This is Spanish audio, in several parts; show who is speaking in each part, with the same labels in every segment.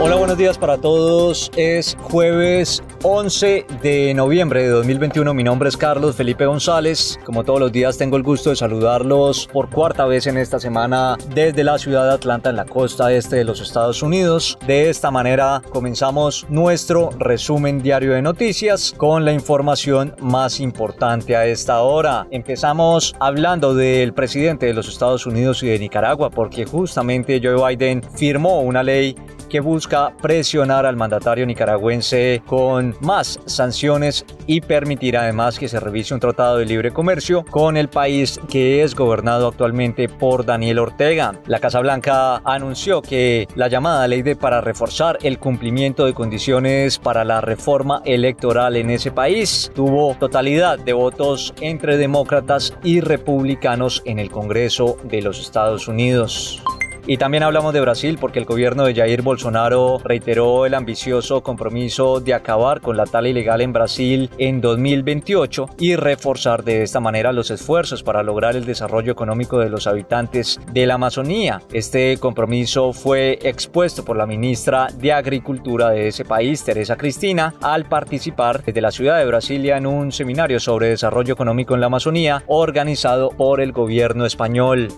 Speaker 1: Hola, buenos días para todos. Es jueves 11 de noviembre de 2021. Mi nombre es Carlos Felipe González. Como todos los días tengo el gusto de saludarlos por cuarta vez en esta semana desde la ciudad de Atlanta en la costa este de los Estados Unidos. De esta manera comenzamos nuestro resumen diario de noticias con la información más importante a esta hora. Empezamos hablando del presidente de los Estados Unidos y de Nicaragua porque justamente Joe Biden firmó una ley que busca presionar al mandatario nicaragüense con más sanciones y permitir además que se revise un tratado de libre comercio con el país que es gobernado actualmente por Daniel Ortega. La Casa Blanca anunció que la llamada ley de para reforzar el cumplimiento de condiciones para la reforma electoral en ese país tuvo totalidad de votos entre demócratas y republicanos en el Congreso de los Estados Unidos. Y también hablamos de Brasil porque el gobierno de Jair Bolsonaro reiteró el ambicioso compromiso de acabar con la tala ilegal en Brasil en 2028 y reforzar de esta manera los esfuerzos para lograr el desarrollo económico de los habitantes de la Amazonía. Este compromiso fue expuesto por la ministra de Agricultura de ese país, Teresa Cristina, al participar desde la ciudad de Brasilia en un seminario sobre desarrollo económico en la Amazonía organizado por el gobierno español.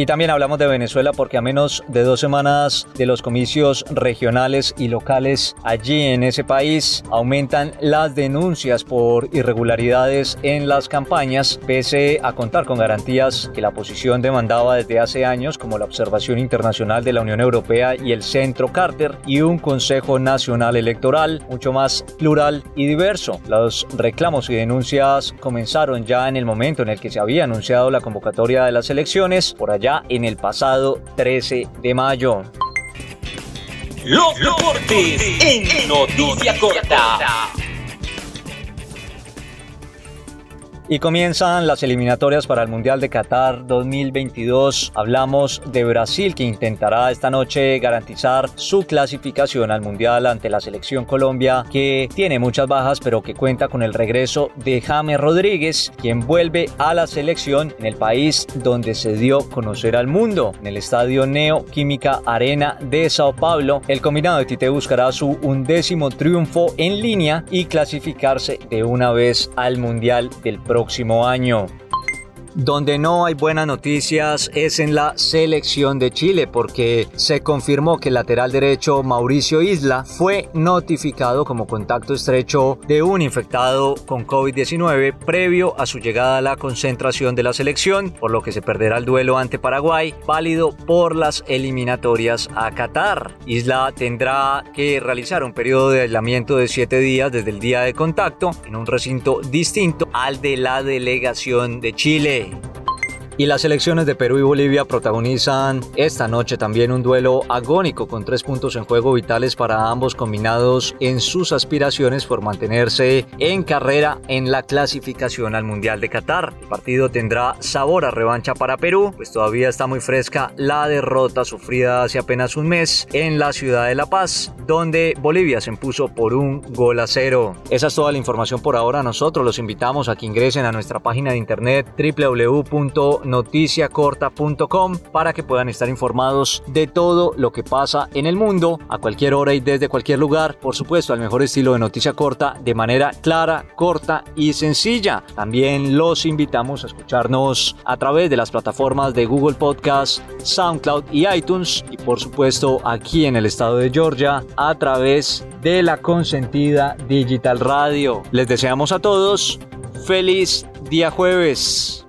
Speaker 1: Y también hablamos de Venezuela porque a menos de dos semanas de los comicios regionales y locales allí en ese país aumentan las denuncias por irregularidades en las campañas, pese a contar con garantías que la oposición demandaba desde hace años, como la observación internacional de la Unión Europea y el Centro Carter, y un Consejo Nacional Electoral mucho más plural y diverso. Los reclamos y denuncias comenzaron ya en el momento en el que se había anunciado la convocatoria de las elecciones por en el pasado 13 de mayo.
Speaker 2: Los deportes en noticia corta.
Speaker 1: Y comienzan las eliminatorias para el Mundial de Qatar 2022. Hablamos de Brasil que intentará esta noche garantizar su clasificación al Mundial ante la selección Colombia que tiene muchas bajas pero que cuenta con el regreso de James Rodríguez quien vuelve a la selección en el país donde se dio conocer al mundo. En el estadio Neo Química Arena de Sao Paulo el combinado de Tite buscará su undécimo triunfo en línea y clasificarse de una vez al Mundial del próximo próximo año. Donde no hay buenas noticias es en la selección de Chile porque se confirmó que el lateral derecho Mauricio Isla fue notificado como contacto estrecho de un infectado con COVID-19 previo a su llegada a la concentración de la selección, por lo que se perderá el duelo ante Paraguay, válido por las eliminatorias a Qatar. Isla tendrá que realizar un periodo de aislamiento de 7 días desde el día de contacto en un recinto distinto al de la delegación de Chile. Y las elecciones de Perú y Bolivia protagonizan esta noche también un duelo agónico con tres puntos en juego vitales para ambos combinados en sus aspiraciones por mantenerse en carrera en la clasificación al Mundial de Qatar. El partido tendrá sabor a revancha para Perú, pues todavía está muy fresca la derrota sufrida hace apenas un mes en la ciudad de La Paz, donde Bolivia se impuso por un gol a cero. Esa es toda la información por ahora. Nosotros los invitamos a que ingresen a nuestra página de internet www noticiacorta.com para que puedan estar informados de todo lo que pasa en el mundo a cualquier hora y desde cualquier lugar. Por supuesto, al mejor estilo de noticia corta de manera clara, corta y sencilla. También los invitamos a escucharnos a través de las plataformas de Google Podcast, SoundCloud y iTunes y por supuesto aquí en el estado de Georgia a través de la consentida Digital Radio. Les deseamos a todos feliz día jueves.